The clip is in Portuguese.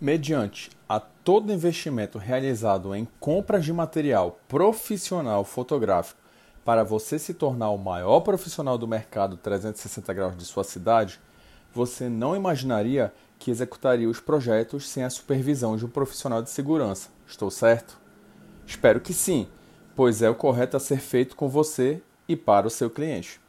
Mediante a todo investimento realizado em compras de material profissional fotográfico para você se tornar o maior profissional do mercado 360 graus de sua cidade, você não imaginaria que executaria os projetos sem a supervisão de um profissional de segurança. Estou certo? Espero que sim, pois é o correto a ser feito com você e para o seu cliente.